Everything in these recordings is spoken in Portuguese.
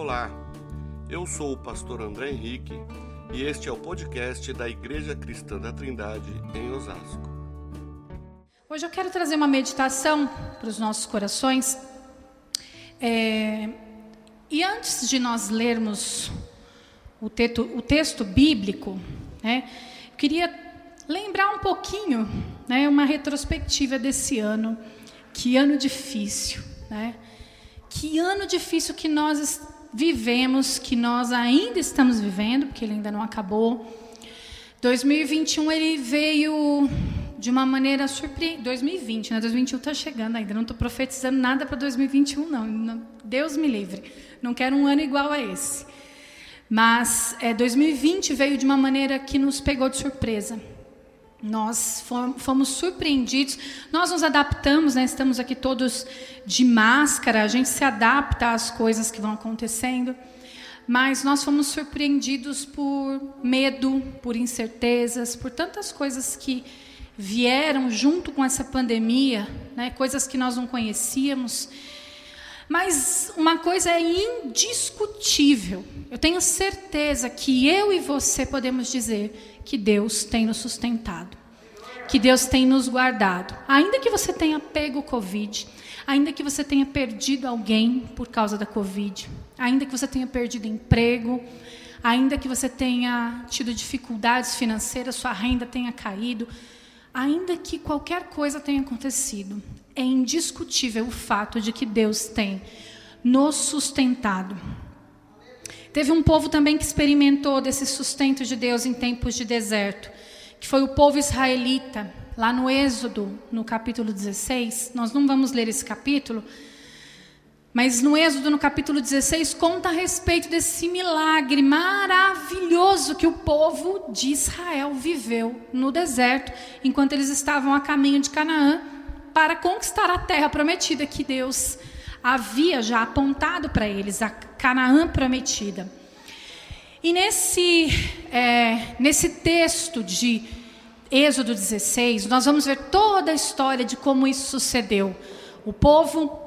Olá, eu sou o pastor André Henrique e este é o podcast da Igreja Cristã da Trindade em Osasco. Hoje eu quero trazer uma meditação para os nossos corações. É, e antes de nós lermos o, teto, o texto bíblico, né, eu queria lembrar um pouquinho, né, uma retrospectiva desse ano. Que ano difícil, né? Que ano difícil que nós vivemos, que nós ainda estamos vivendo, porque ele ainda não acabou. 2021 ele veio de uma maneira surpreendente. 2020, né? 2021 está chegando ainda. Não estou profetizando nada para 2021, não. Deus me livre. Não quero um ano igual a esse. Mas é, 2020 veio de uma maneira que nos pegou de surpresa. Nós fomos surpreendidos, nós nos adaptamos, né? estamos aqui todos de máscara, a gente se adapta às coisas que vão acontecendo, mas nós fomos surpreendidos por medo, por incertezas, por tantas coisas que vieram junto com essa pandemia, né? coisas que nós não conhecíamos. Mas uma coisa é indiscutível, eu tenho certeza que eu e você podemos dizer que Deus tem nos sustentado, que Deus tem nos guardado. Ainda que você tenha pego o Covid, ainda que você tenha perdido alguém por causa da Covid, ainda que você tenha perdido emprego, ainda que você tenha tido dificuldades financeiras, sua renda tenha caído, ainda que qualquer coisa tenha acontecido, é indiscutível o fato de que Deus tem nos sustentado. Teve um povo também que experimentou desse sustento de Deus em tempos de deserto, que foi o povo israelita, lá no Êxodo, no capítulo 16. Nós não vamos ler esse capítulo, mas no Êxodo, no capítulo 16, conta a respeito desse milagre maravilhoso que o povo de Israel viveu no deserto, enquanto eles estavam a caminho de Canaã, para conquistar a terra prometida que Deus havia já apontado para eles, a Canaã prometida. E nesse, é, nesse texto de Êxodo 16, nós vamos ver toda a história de como isso sucedeu. O povo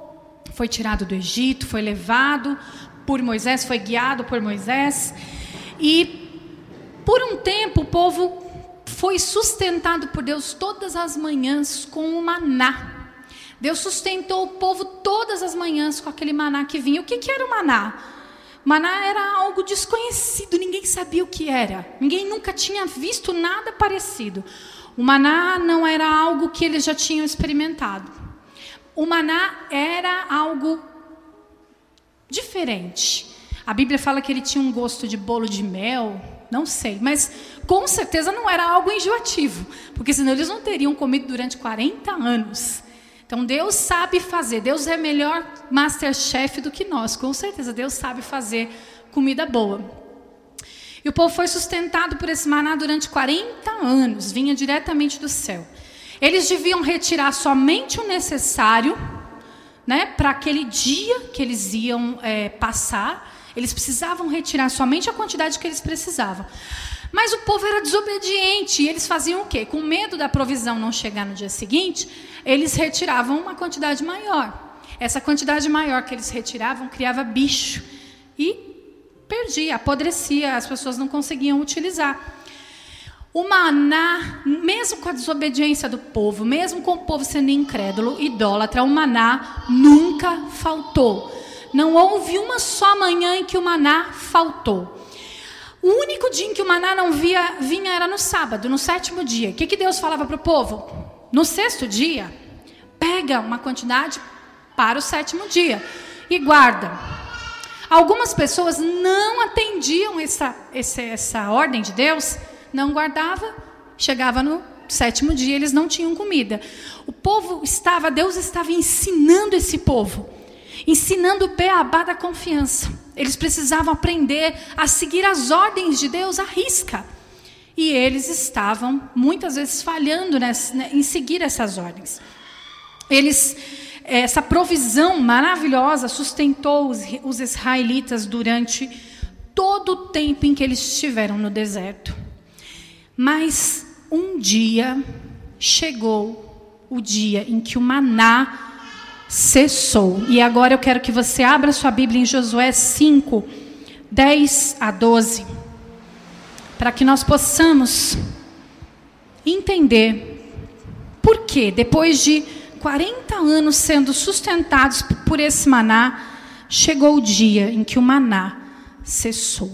foi tirado do Egito, foi levado por Moisés, foi guiado por Moisés, e por um tempo o povo foi sustentado por Deus todas as manhãs com o maná. Deus sustentou o povo todas as manhãs com aquele maná que vinha. O que, que era o maná? Maná era algo desconhecido, ninguém sabia o que era. Ninguém nunca tinha visto nada parecido. O maná não era algo que eles já tinham experimentado. O maná era algo diferente. A Bíblia fala que ele tinha um gosto de bolo de mel, não sei, mas com certeza não era algo enjoativo, porque senão eles não teriam comido durante 40 anos. Então Deus sabe fazer, Deus é melhor masterchef do que nós, com certeza. Deus sabe fazer comida boa. E o povo foi sustentado por esse maná durante 40 anos, vinha diretamente do céu. Eles deviam retirar somente o necessário, né, para aquele dia que eles iam é, passar. Eles precisavam retirar somente a quantidade que eles precisavam. Mas o povo era desobediente e eles faziam o quê? Com medo da provisão não chegar no dia seguinte, eles retiravam uma quantidade maior. Essa quantidade maior que eles retiravam criava bicho e perdia, apodrecia, as pessoas não conseguiam utilizar. O maná, mesmo com a desobediência do povo, mesmo com o povo sendo incrédulo, idólatra, o maná nunca faltou. Não houve uma só manhã em que o maná faltou. O único dia em que o maná não via, vinha era no sábado, no sétimo dia. O que, que Deus falava para o povo? No sexto dia, pega uma quantidade para o sétimo dia e guarda. Algumas pessoas não atendiam essa, essa, essa ordem de Deus, não guardava, chegava no sétimo dia, eles não tinham comida. O povo estava, Deus estava ensinando esse povo ensinando o beabá da confiança. Eles precisavam aprender a seguir as ordens de Deus à risca. E eles estavam muitas vezes falhando nessa, né, em seguir essas ordens. Eles, essa provisão maravilhosa sustentou os, os israelitas durante todo o tempo em que eles estiveram no deserto. Mas um dia chegou o dia em que o maná cessou. E agora eu quero que você abra sua Bíblia em Josué 5, 10 a 12, para que nós possamos entender por que, depois de 40 anos sendo sustentados por esse maná, chegou o dia em que o maná cessou.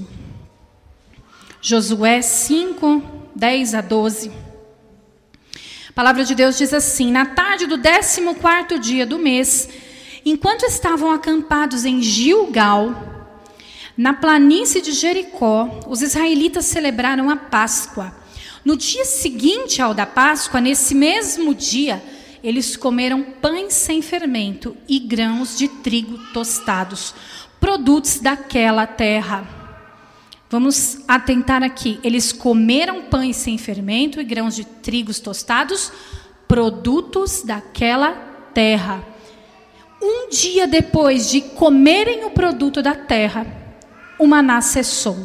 Josué 5, 10 a 12. Palavra de Deus diz assim: Na tarde do 14 dia do mês, enquanto estavam acampados em Gilgal, na planície de Jericó, os israelitas celebraram a Páscoa. No dia seguinte ao da Páscoa, nesse mesmo dia, eles comeram pães sem fermento e grãos de trigo tostados, produtos daquela terra. Vamos atentar aqui. Eles comeram pães sem fermento e grãos de trigos tostados, produtos daquela terra. Um dia depois de comerem o produto da terra, o maná cessou.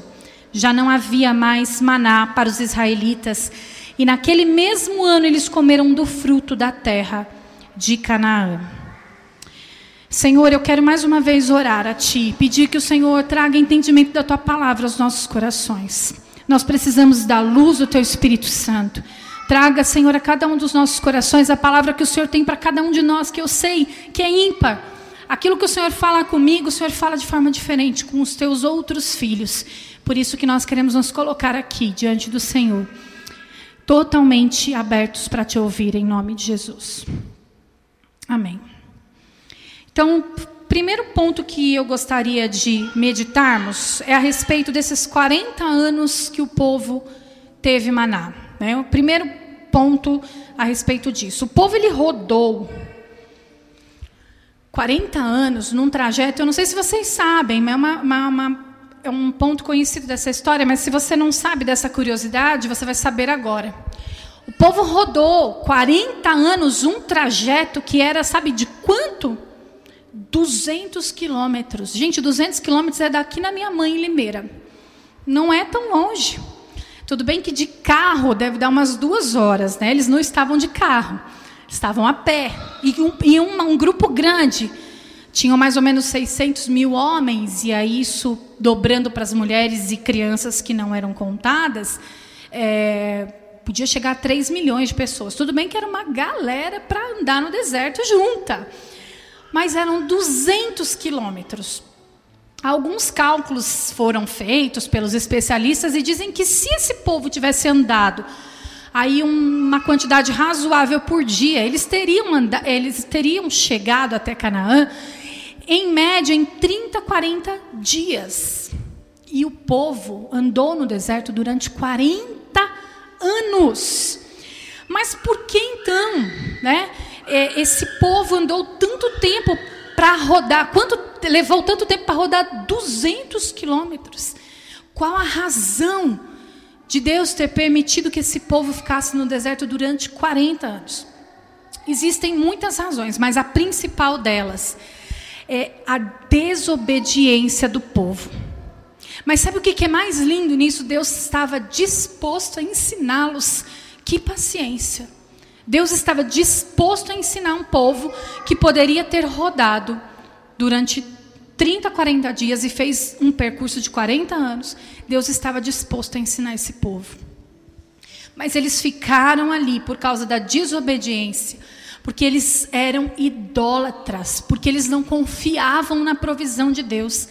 Já não havia mais maná para os israelitas. E naquele mesmo ano eles comeram do fruto da terra de Canaã. Senhor, eu quero mais uma vez orar a Ti, pedir que o Senhor traga entendimento da Tua palavra aos nossos corações. Nós precisamos da luz do Teu Espírito Santo. Traga, Senhor, a cada um dos nossos corações a palavra que o Senhor tem para cada um de nós, que eu sei que é ímpar. Aquilo que o Senhor fala comigo, o Senhor fala de forma diferente com os Teus outros filhos. Por isso que nós queremos nos colocar aqui diante do Senhor, totalmente abertos para Te ouvir, em nome de Jesus. Amém. Então, primeiro ponto que eu gostaria de meditarmos é a respeito desses 40 anos que o povo teve maná. Né? O primeiro ponto a respeito disso. O povo ele rodou 40 anos num trajeto, eu não sei se vocês sabem, mas é, uma, uma, uma, é um ponto conhecido dessa história, mas se você não sabe dessa curiosidade, você vai saber agora. O povo rodou 40 anos um trajeto que era, sabe de quanto? 200 quilômetros. Gente, 200 quilômetros é daqui na minha mãe, em Limeira. Não é tão longe. Tudo bem que de carro deve dar umas duas horas, né? Eles não estavam de carro, estavam a pé. E um, e um, grupo grande. Tinham mais ou menos 600 mil homens, e aí isso dobrando para as mulheres e crianças que não eram contadas, é, podia chegar a 3 milhões de pessoas. Tudo bem que era uma galera para andar no deserto junta mas eram 200 quilômetros. Alguns cálculos foram feitos pelos especialistas e dizem que se esse povo tivesse andado aí uma quantidade razoável por dia, eles teriam, eles teriam chegado até Canaã em média em 30, 40 dias. E o povo andou no deserto durante 40 anos. Mas por que então, né? É, esse povo andou tanto tempo para rodar? Quanto levou tanto tempo para rodar 200 quilômetros? Qual a razão de Deus ter permitido que esse povo ficasse no deserto durante 40 anos? Existem muitas razões, mas a principal delas é a desobediência do povo. Mas sabe o que é mais lindo nisso? Deus estava disposto a ensiná-los. Que paciência. Deus estava disposto a ensinar um povo que poderia ter rodado durante 30, 40 dias e fez um percurso de 40 anos. Deus estava disposto a ensinar esse povo. Mas eles ficaram ali por causa da desobediência, porque eles eram idólatras, porque eles não confiavam na provisão de Deus.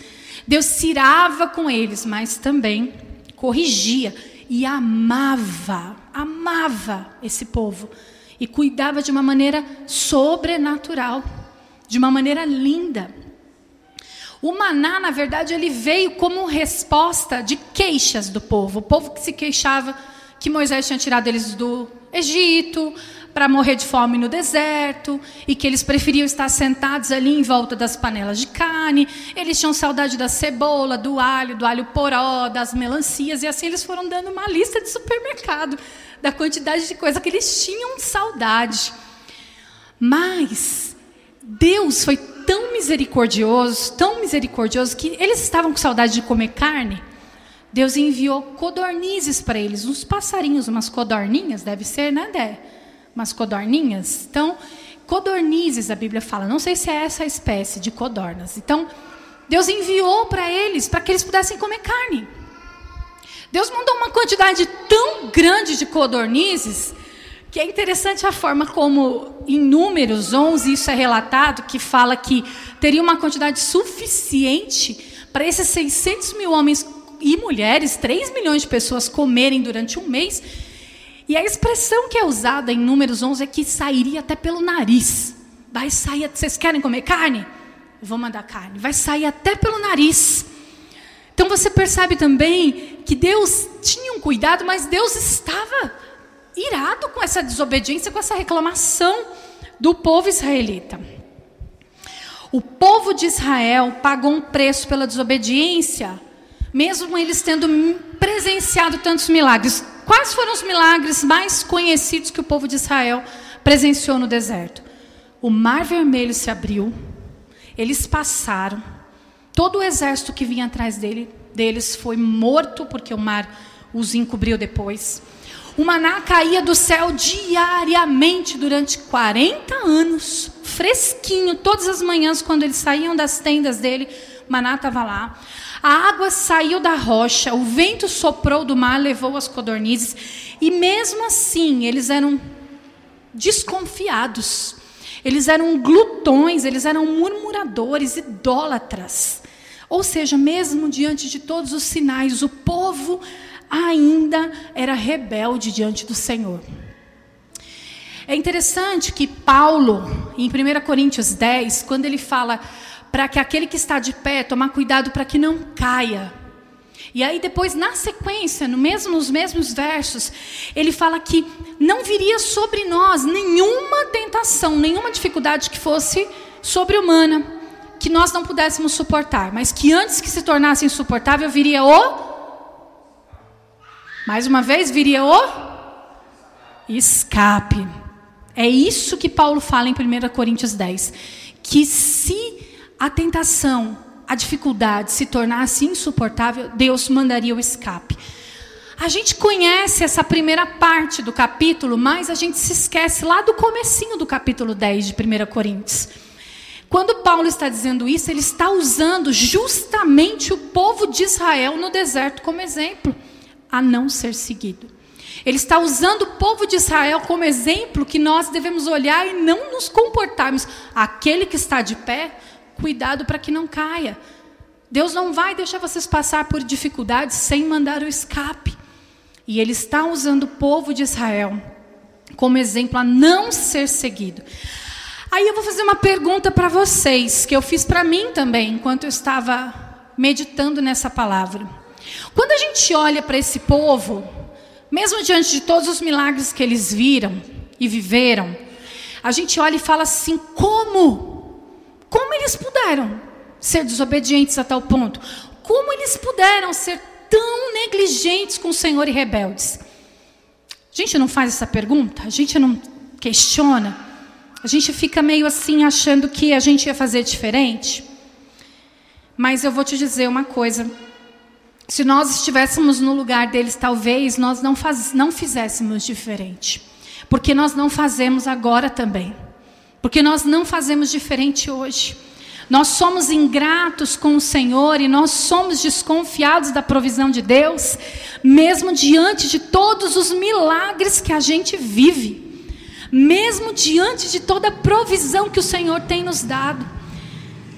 Deus cirava com eles, mas também corrigia e amava, amava esse povo e cuidava de uma maneira sobrenatural, de uma maneira linda. O maná, na verdade, ele veio como resposta de queixas do povo. O povo que se queixava que Moisés tinha tirado eles do Egito para morrer de fome no deserto e que eles preferiam estar sentados ali em volta das panelas de carne. Eles tinham saudade da cebola, do alho, do alho poró, das melancias e assim eles foram dando uma lista de supermercado da quantidade de coisa que eles tinham saudade. Mas Deus foi tão misericordioso, tão misericordioso, que eles estavam com saudade de comer carne. Deus enviou codornizes para eles, uns passarinhos, umas codorninhas, deve ser, né, Dé? Umas codorninhas. Então, codornizes, a Bíblia fala. Não sei se é essa espécie de codornas. Então, Deus enviou para eles, para que eles pudessem comer carne. Deus mandou uma quantidade tão grande de codornizes que é interessante a forma como em Números 11 isso é relatado, que fala que teria uma quantidade suficiente para esses 600 mil homens e mulheres, 3 milhões de pessoas comerem durante um mês. E a expressão que é usada em Números 11 é que sairia até pelo nariz. Vai sair, vocês querem comer carne? Vou mandar carne. Vai sair até pelo nariz. Então você percebe também que Deus tinha um cuidado, mas Deus estava irado com essa desobediência, com essa reclamação do povo israelita. O povo de Israel pagou um preço pela desobediência, mesmo eles tendo presenciado tantos milagres. Quais foram os milagres mais conhecidos que o povo de Israel presenciou no deserto? O Mar Vermelho se abriu, eles passaram, todo o exército que vinha atrás dele, deles foi morto, porque o mar os encobriu depois. O maná caía do céu diariamente durante 40 anos, fresquinho, todas as manhãs, quando eles saíam das tendas dele, o maná estava lá. A água saiu da rocha, o vento soprou do mar, levou as codornizes, e mesmo assim eles eram desconfiados, eles eram glutões, eles eram murmuradores, idólatras. Ou seja, mesmo diante de todos os sinais, o povo ainda era rebelde diante do Senhor. É interessante que Paulo, em 1 Coríntios 10, quando ele fala para que aquele que está de pé tomar cuidado para que não caia. E aí depois na sequência, no mesmo, nos mesmos versos, ele fala que não viria sobre nós nenhuma tentação, nenhuma dificuldade que fosse sobre-humana, que nós não pudéssemos suportar, mas que antes que se tornasse insuportável viria o mais uma vez, viria o escape. É isso que Paulo fala em 1 Coríntios 10. Que se a tentação, a dificuldade se tornasse insuportável, Deus mandaria o escape. A gente conhece essa primeira parte do capítulo, mas a gente se esquece lá do comecinho do capítulo 10 de 1 Coríntios. Quando Paulo está dizendo isso, ele está usando justamente o povo de Israel no deserto como exemplo a não ser seguido. Ele está usando o povo de Israel como exemplo que nós devemos olhar e não nos comportarmos. Aquele que está de pé, cuidado para que não caia. Deus não vai deixar vocês passar por dificuldades sem mandar o escape. E ele está usando o povo de Israel como exemplo a não ser seguido. Aí eu vou fazer uma pergunta para vocês, que eu fiz para mim também, enquanto eu estava meditando nessa palavra. Quando a gente olha para esse povo, mesmo diante de todos os milagres que eles viram e viveram, a gente olha e fala assim: como? Como eles puderam ser desobedientes a tal ponto? Como eles puderam ser tão negligentes com o Senhor e rebeldes? A gente não faz essa pergunta? A gente não questiona? A gente fica meio assim achando que a gente ia fazer diferente? Mas eu vou te dizer uma coisa se nós estivéssemos no lugar deles, talvez nós não, faz, não fizéssemos diferente. Porque nós não fazemos agora também. Porque nós não fazemos diferente hoje. Nós somos ingratos com o Senhor e nós somos desconfiados da provisão de Deus, mesmo diante de todos os milagres que a gente vive, mesmo diante de toda a provisão que o Senhor tem nos dado.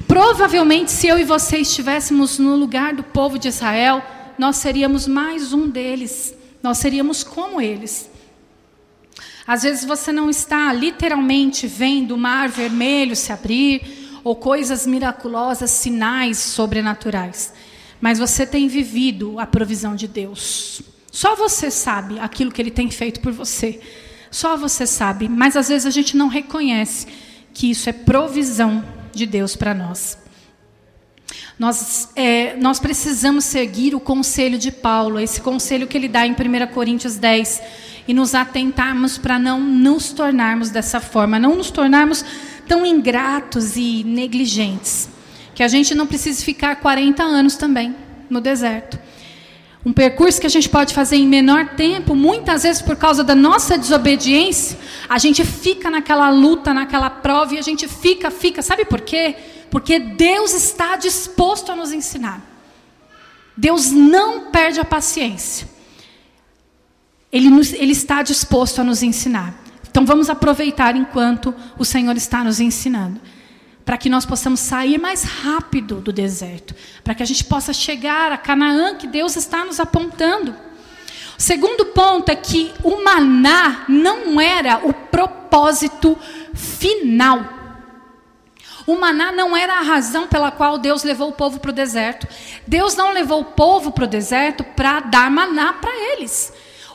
Provavelmente, se eu e você estivéssemos no lugar do povo de Israel, nós seríamos mais um deles. Nós seríamos como eles. Às vezes você não está literalmente vendo o mar vermelho se abrir ou coisas miraculosas, sinais sobrenaturais, mas você tem vivido a provisão de Deus. Só você sabe aquilo que ele tem feito por você. Só você sabe, mas às vezes a gente não reconhece que isso é provisão de Deus para nós. Nós, é, nós precisamos seguir o conselho de Paulo, esse conselho que ele dá em 1 Coríntios 10, e nos atentarmos para não nos tornarmos dessa forma, não nos tornarmos tão ingratos e negligentes. Que a gente não precise ficar 40 anos também no deserto. Um percurso que a gente pode fazer em menor tempo, muitas vezes por causa da nossa desobediência, a gente fica naquela luta, naquela prova e a gente fica, fica. Sabe por quê? Porque Deus está disposto a nos ensinar. Deus não perde a paciência. Ele, nos, ele está disposto a nos ensinar. Então vamos aproveitar enquanto o Senhor está nos ensinando para que nós possamos sair mais rápido do deserto, para que a gente possa chegar a Canaã que Deus está nos apontando. O segundo ponto é que o maná não era o propósito final. O maná não era a razão pela qual Deus levou o povo para o deserto. Deus não levou o povo para o deserto para dar maná para eles.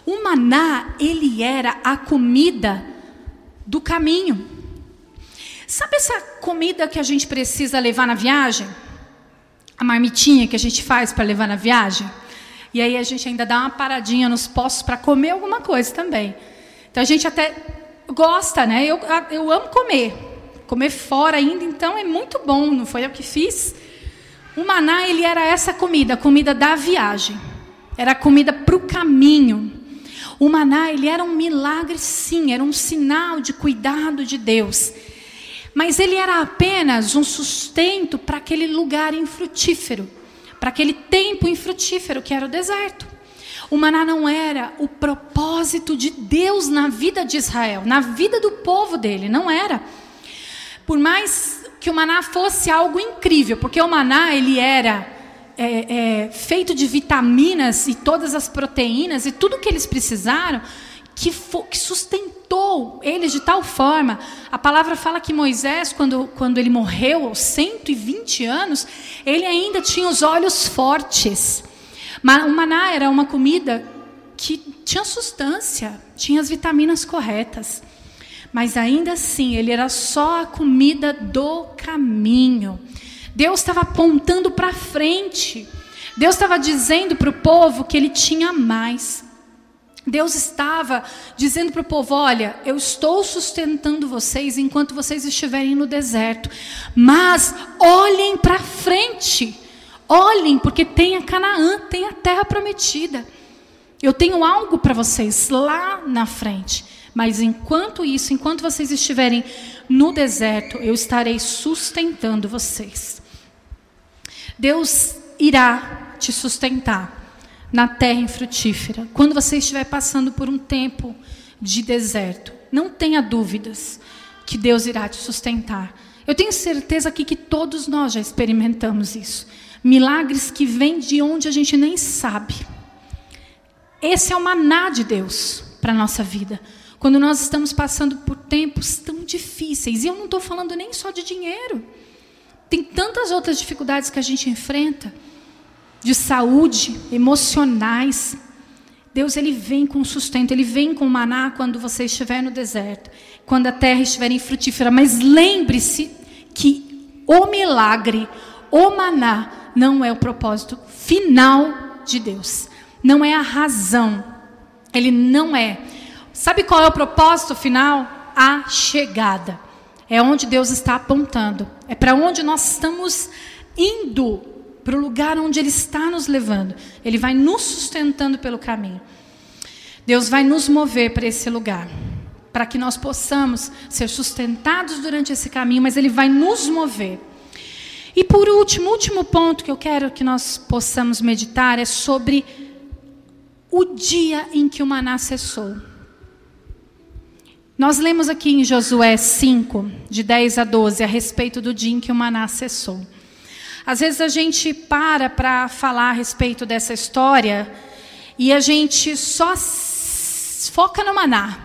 O maná, ele era a comida do caminho. Sabe essa comida que a gente precisa levar na viagem? A marmitinha que a gente faz para levar na viagem? E aí a gente ainda dá uma paradinha nos postos para comer alguma coisa também. Então a gente até gosta, né? Eu, eu amo comer. Comer fora ainda, então é muito bom, não foi eu que fiz. O maná, ele era essa comida, a comida da viagem. Era a comida para o caminho. O maná, ele era um milagre, sim, era um sinal de cuidado de Deus. Mas ele era apenas um sustento para aquele lugar infrutífero, para aquele tempo infrutífero que era o deserto. O maná não era o propósito de Deus na vida de Israel, na vida do povo dele, não era. Por mais que o maná fosse algo incrível, porque o maná ele era é, é, feito de vitaminas e todas as proteínas e tudo que eles precisaram, que, que, sustentou eles de tal forma. A palavra fala que Moisés, quando, quando ele morreu aos 120 anos, ele ainda tinha os olhos fortes. O maná era uma comida que tinha substância, tinha as vitaminas corretas. Mas ainda assim, ele era só a comida do caminho. Deus estava apontando para frente. Deus estava dizendo para o povo que ele tinha mais. Deus estava dizendo para o povo: olha, eu estou sustentando vocês enquanto vocês estiverem no deserto, mas olhem para frente, olhem, porque tem a Canaã, tem a terra prometida. Eu tenho algo para vocês lá na frente, mas enquanto isso, enquanto vocês estiverem no deserto, eu estarei sustentando vocês. Deus irá te sustentar na terra infrutífera, quando você estiver passando por um tempo de deserto, não tenha dúvidas que Deus irá te sustentar. Eu tenho certeza aqui que todos nós já experimentamos isso. Milagres que vêm de onde a gente nem sabe. Esse é o maná de Deus para a nossa vida. Quando nós estamos passando por tempos tão difíceis, e eu não estou falando nem só de dinheiro, tem tantas outras dificuldades que a gente enfrenta de saúde, emocionais. Deus ele vem com sustento, ele vem com maná quando você estiver no deserto, quando a terra estiver infrutífera. Mas lembre-se que o milagre, o maná, não é o propósito final de Deus. Não é a razão. Ele não é. Sabe qual é o propósito final? A chegada. É onde Deus está apontando. É para onde nós estamos indo para o lugar onde Ele está nos levando. Ele vai nos sustentando pelo caminho. Deus vai nos mover para esse lugar, para que nós possamos ser sustentados durante esse caminho, mas Ele vai nos mover. E por último, último ponto que eu quero que nós possamos meditar é sobre o dia em que o maná cessou. Nós lemos aqui em Josué 5, de 10 a 12, a respeito do dia em que o maná cessou. Às vezes a gente para para falar a respeito dessa história e a gente só foca no maná.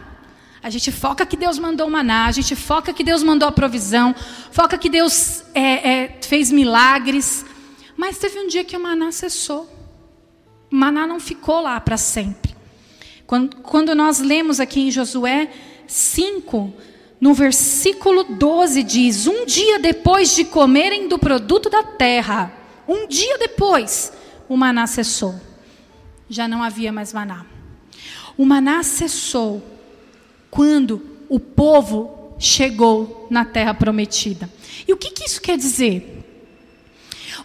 A gente foca que Deus mandou o maná, a gente foca que Deus mandou a provisão, foca que Deus é, é, fez milagres. Mas teve um dia que o maná cessou. O maná não ficou lá para sempre. Quando, quando nós lemos aqui em Josué 5, no versículo 12 diz: Um dia depois de comerem do produto da terra, um dia depois, o maná cessou. Já não havia mais maná. O maná cessou quando o povo chegou na terra prometida. E o que, que isso quer dizer?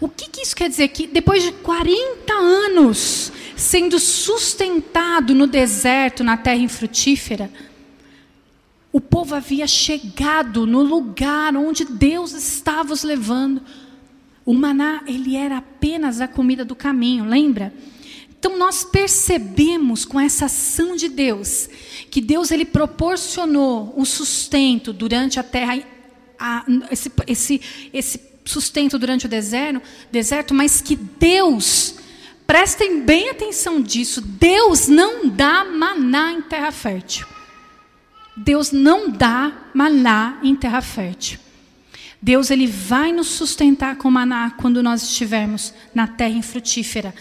O que, que isso quer dizer? Que depois de 40 anos sendo sustentado no deserto, na terra infrutífera, o povo havia chegado no lugar onde Deus estava os levando. O maná, ele era apenas a comida do caminho, lembra? Então nós percebemos com essa ação de Deus que Deus ele proporcionou o sustento durante a terra, a, esse, esse, esse sustento durante o deserto, deserto, mas que Deus, prestem bem atenção disso, Deus não dá maná em terra fértil. Deus não dá maná em terra fértil. Deus ele vai nos sustentar com maná quando nós estivermos na terra infrutífera.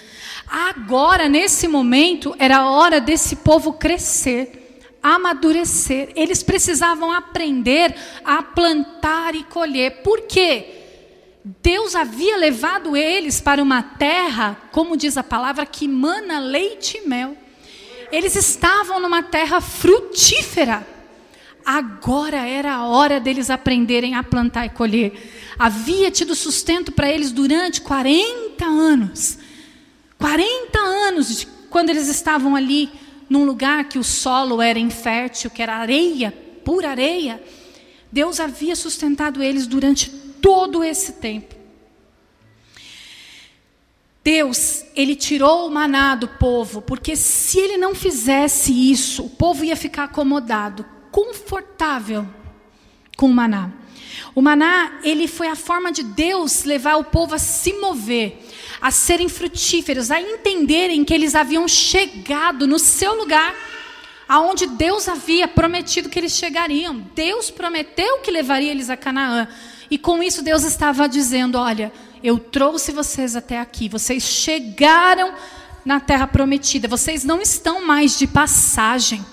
Agora, nesse momento, era a hora desse povo crescer, amadurecer. Eles precisavam aprender a plantar e colher. Por quê? Deus havia levado eles para uma terra, como diz a palavra, que mana leite e mel. Eles estavam numa terra frutífera. Agora era a hora deles aprenderem a plantar e colher. Havia tido sustento para eles durante 40 anos. 40 anos de, quando eles estavam ali num lugar que o solo era infértil, que era areia, pura areia. Deus havia sustentado eles durante todo esse tempo. Deus, ele tirou o maná do povo, porque se ele não fizesse isso, o povo ia ficar acomodado, confortável com o maná. O maná, ele foi a forma de Deus levar o povo a se mover, a serem frutíferos, a entenderem que eles haviam chegado no seu lugar, aonde Deus havia prometido que eles chegariam. Deus prometeu que levaria eles a Canaã. E com isso Deus estava dizendo: Olha, eu trouxe vocês até aqui, vocês chegaram na terra prometida, vocês não estão mais de passagem,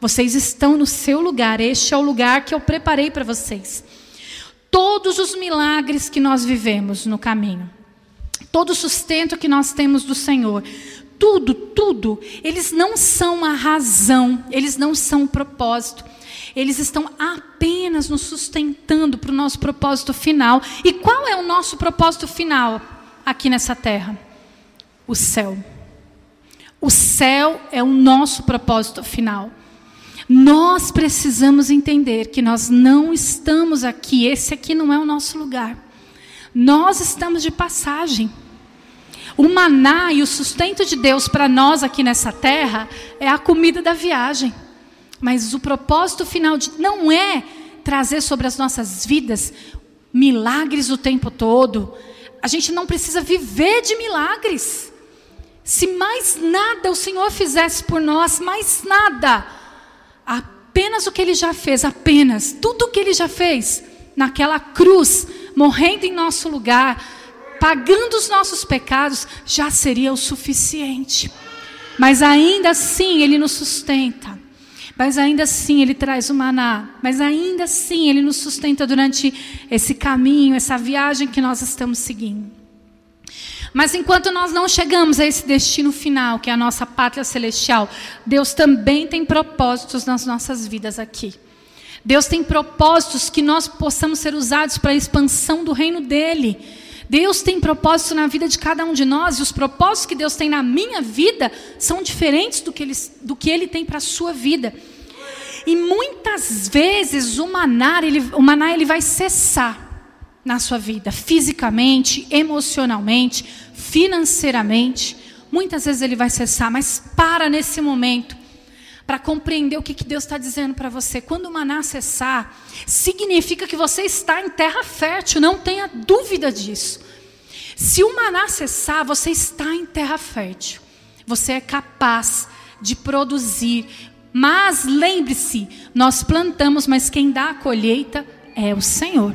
vocês estão no seu lugar, este é o lugar que eu preparei para vocês. Todos os milagres que nós vivemos no caminho, todo o sustento que nós temos do Senhor, tudo, tudo, eles não são a razão, eles não são o propósito eles estão apenas nos sustentando para o nosso propósito final. E qual é o nosso propósito final aqui nessa terra? O céu. O céu é o nosso propósito final. Nós precisamos entender que nós não estamos aqui, esse aqui não é o nosso lugar. Nós estamos de passagem. O maná e o sustento de Deus para nós aqui nessa terra é a comida da viagem. Mas o propósito final de, não é trazer sobre as nossas vidas milagres o tempo todo. A gente não precisa viver de milagres. Se mais nada o Senhor fizesse por nós, mais nada, apenas o que Ele já fez, apenas tudo o que Ele já fez naquela cruz, morrendo em nosso lugar, pagando os nossos pecados, já seria o suficiente. Mas ainda assim Ele nos sustenta. Mas ainda assim Ele traz o maná. Mas ainda assim Ele nos sustenta durante esse caminho, essa viagem que nós estamos seguindo. Mas enquanto nós não chegamos a esse destino final, que é a nossa pátria celestial, Deus também tem propósitos nas nossas vidas aqui. Deus tem propósitos que nós possamos ser usados para a expansão do reino dele. Deus tem propósito na vida de cada um de nós, e os propósitos que Deus tem na minha vida são diferentes do que Ele, do que ele tem para a sua vida. E muitas vezes o maná, ele, o maná ele vai cessar na sua vida, fisicamente, emocionalmente, financeiramente. Muitas vezes ele vai cessar, mas para nesse momento para compreender o que, que Deus está dizendo para você. Quando o maná cessar, significa que você está em terra fértil, não tenha dúvida disso. Se o maná cessar, você está em terra fértil. Você é capaz de produzir. Mas lembre-se, nós plantamos, mas quem dá a colheita é o Senhor.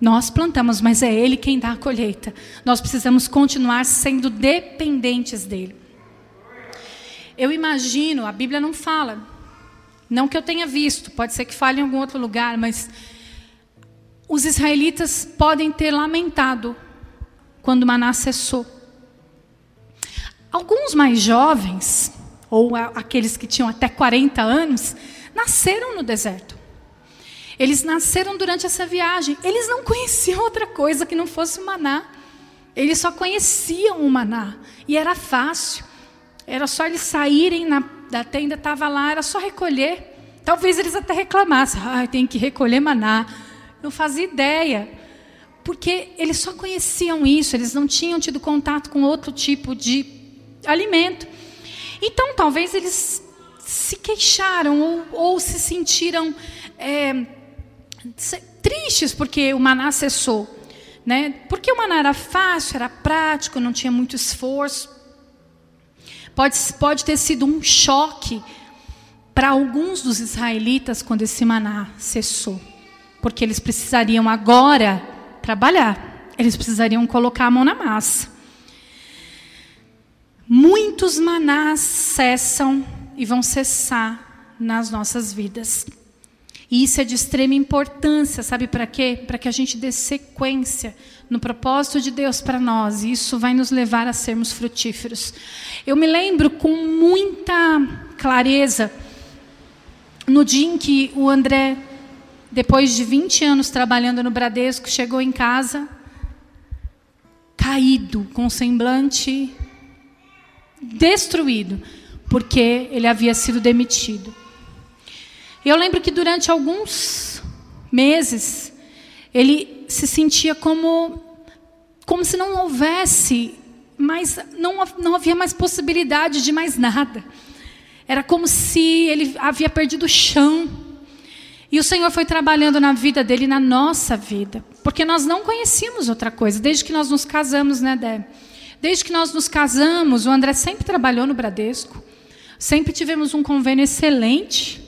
Nós plantamos, mas é Ele quem dá a colheita. Nós precisamos continuar sendo dependentes dEle. Eu imagino, a Bíblia não fala, não que eu tenha visto, pode ser que fale em algum outro lugar, mas os israelitas podem ter lamentado quando Maná cessou. Alguns mais jovens, ou aqueles que tinham até 40 anos, nasceram no deserto. Eles nasceram durante essa viagem. Eles não conheciam outra coisa que não fosse o maná. Eles só conheciam o maná. E era fácil. Era só eles saírem na, da tenda, estava lá, era só recolher. Talvez eles até reclamassem, ah, tem que recolher maná. Não fazia ideia. Porque eles só conheciam isso, eles não tinham tido contato com outro tipo de alimento. Então, talvez eles se queixaram ou, ou se sentiram é, tristes porque o maná cessou. Né? Porque o maná era fácil, era prático, não tinha muito esforço. Pode, pode ter sido um choque para alguns dos israelitas quando esse maná cessou. Porque eles precisariam agora trabalhar, eles precisariam colocar a mão na massa. Muitos manás cessam e vão cessar nas nossas vidas. E isso é de extrema importância, sabe para quê? Para que a gente dê sequência no propósito de Deus para nós. E isso vai nos levar a sermos frutíferos. Eu me lembro com muita clareza no dia em que o André, depois de 20 anos trabalhando no Bradesco, chegou em casa caído, com semblante destruído, porque ele havia sido demitido. Eu lembro que durante alguns meses ele se sentia como como se não houvesse mais não, não havia mais possibilidade de mais nada. Era como se ele havia perdido o chão. E o Senhor foi trabalhando na vida dele, na nossa vida, porque nós não conhecíamos outra coisa desde que nós nos casamos, né, Dé? Desde que nós nos casamos, o André sempre trabalhou no Bradesco. Sempre tivemos um convênio excelente.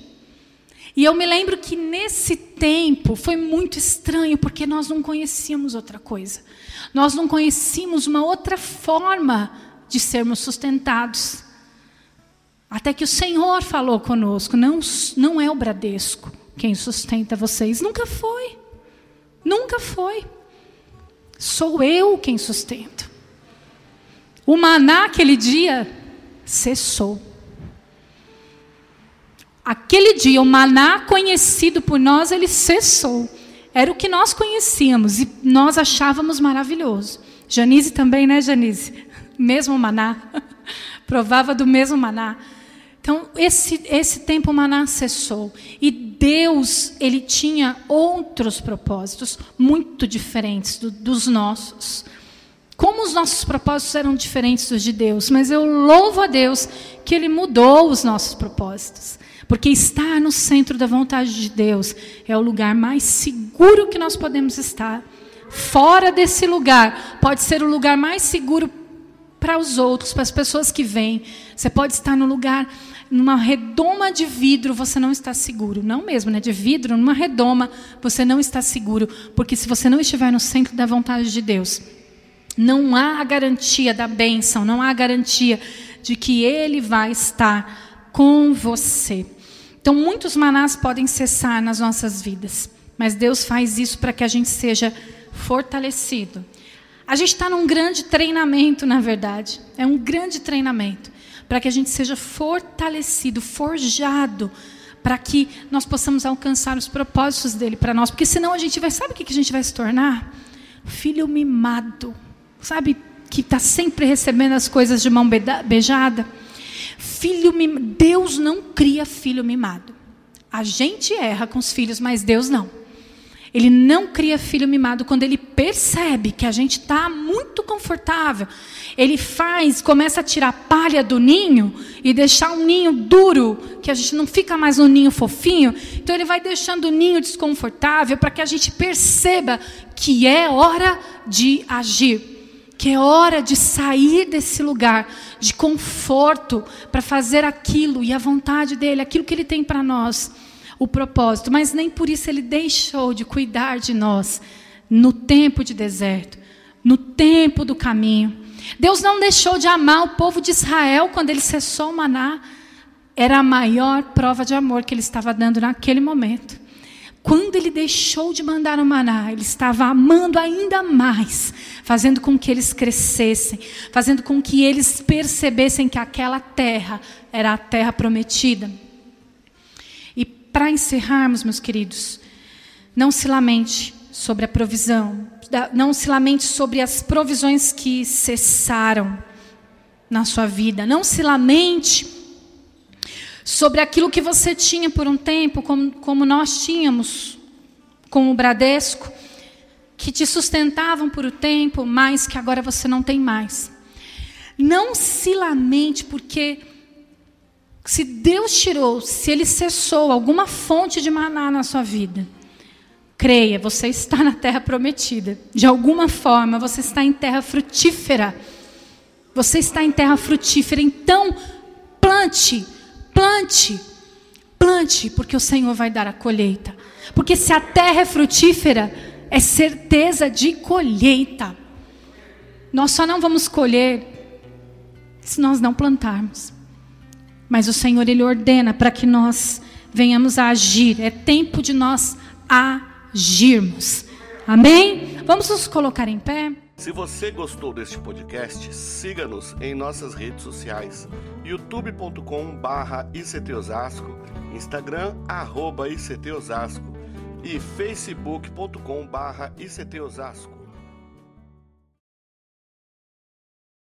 E eu me lembro que nesse tempo foi muito estranho, porque nós não conhecíamos outra coisa. Nós não conhecíamos uma outra forma de sermos sustentados. Até que o Senhor falou conosco: não, não é o Bradesco quem sustenta vocês. Nunca foi. Nunca foi. Sou eu quem sustento. O maná aquele dia cessou. Aquele dia, o maná conhecido por nós, ele cessou. Era o que nós conhecíamos e nós achávamos maravilhoso. Janise também, né, Janise? Mesmo maná. Provava do mesmo maná. Então, esse, esse tempo maná cessou. E Deus, ele tinha outros propósitos muito diferentes do, dos nossos. Como os nossos propósitos eram diferentes dos de Deus, mas eu louvo a Deus que ele mudou os nossos propósitos. Porque estar no centro da vontade de Deus é o lugar mais seguro que nós podemos estar. Fora desse lugar, pode ser o lugar mais seguro para os outros, para as pessoas que vêm. Você pode estar no lugar, numa redoma de vidro, você não está seguro. Não mesmo, né? De vidro, numa redoma, você não está seguro. Porque se você não estiver no centro da vontade de Deus, não há a garantia da bênção, não há a garantia de que Ele vai estar com você. Então, muitos manás podem cessar nas nossas vidas, mas Deus faz isso para que a gente seja fortalecido. A gente está num grande treinamento, na verdade. É um grande treinamento para que a gente seja fortalecido, forjado, para que nós possamos alcançar os propósitos dele para nós. Porque senão a gente vai, sabe o que a gente vai se tornar? Filho mimado, sabe? Que está sempre recebendo as coisas de mão beijada. Filho. Deus não cria filho mimado. A gente erra com os filhos, mas Deus não. Ele não cria filho mimado quando ele percebe que a gente está muito confortável. Ele faz, começa a tirar palha do ninho e deixar um ninho duro, que a gente não fica mais um ninho fofinho. Então ele vai deixando o ninho desconfortável para que a gente perceba que é hora de agir que é hora de sair desse lugar de conforto para fazer aquilo e a vontade dele, aquilo que ele tem para nós, o propósito. Mas nem por isso ele deixou de cuidar de nós no tempo de deserto, no tempo do caminho. Deus não deixou de amar o povo de Israel quando ele cessou o maná. Era a maior prova de amor que ele estava dando naquele momento. Quando ele deixou de mandar o maná, ele estava amando ainda mais, fazendo com que eles crescessem, fazendo com que eles percebessem que aquela terra era a terra prometida. E para encerrarmos, meus queridos, não se lamente sobre a provisão, não se lamente sobre as provisões que cessaram. na sua vida. Não se lamente sobre aquilo que você tinha por um tempo, como, como nós tínhamos com o Bradesco, que te sustentavam por um tempo, mas que agora você não tem mais. Não se lamente, porque se Deus tirou, se Ele cessou alguma fonte de maná na sua vida, creia, você está na terra prometida. De alguma forma, você está em terra frutífera. Você está em terra frutífera. Então, plante Plante, plante, porque o Senhor vai dar a colheita. Porque se a terra é frutífera, é certeza de colheita. Nós só não vamos colher se nós não plantarmos. Mas o Senhor, Ele ordena para que nós venhamos a agir. É tempo de nós agirmos. Amém? Vamos nos colocar em pé. Se você gostou deste podcast, siga-nos em nossas redes sociais, youtube.com/barra ictosasco, Instagram arroba ictosasco e facebook.com/barra ictosasco.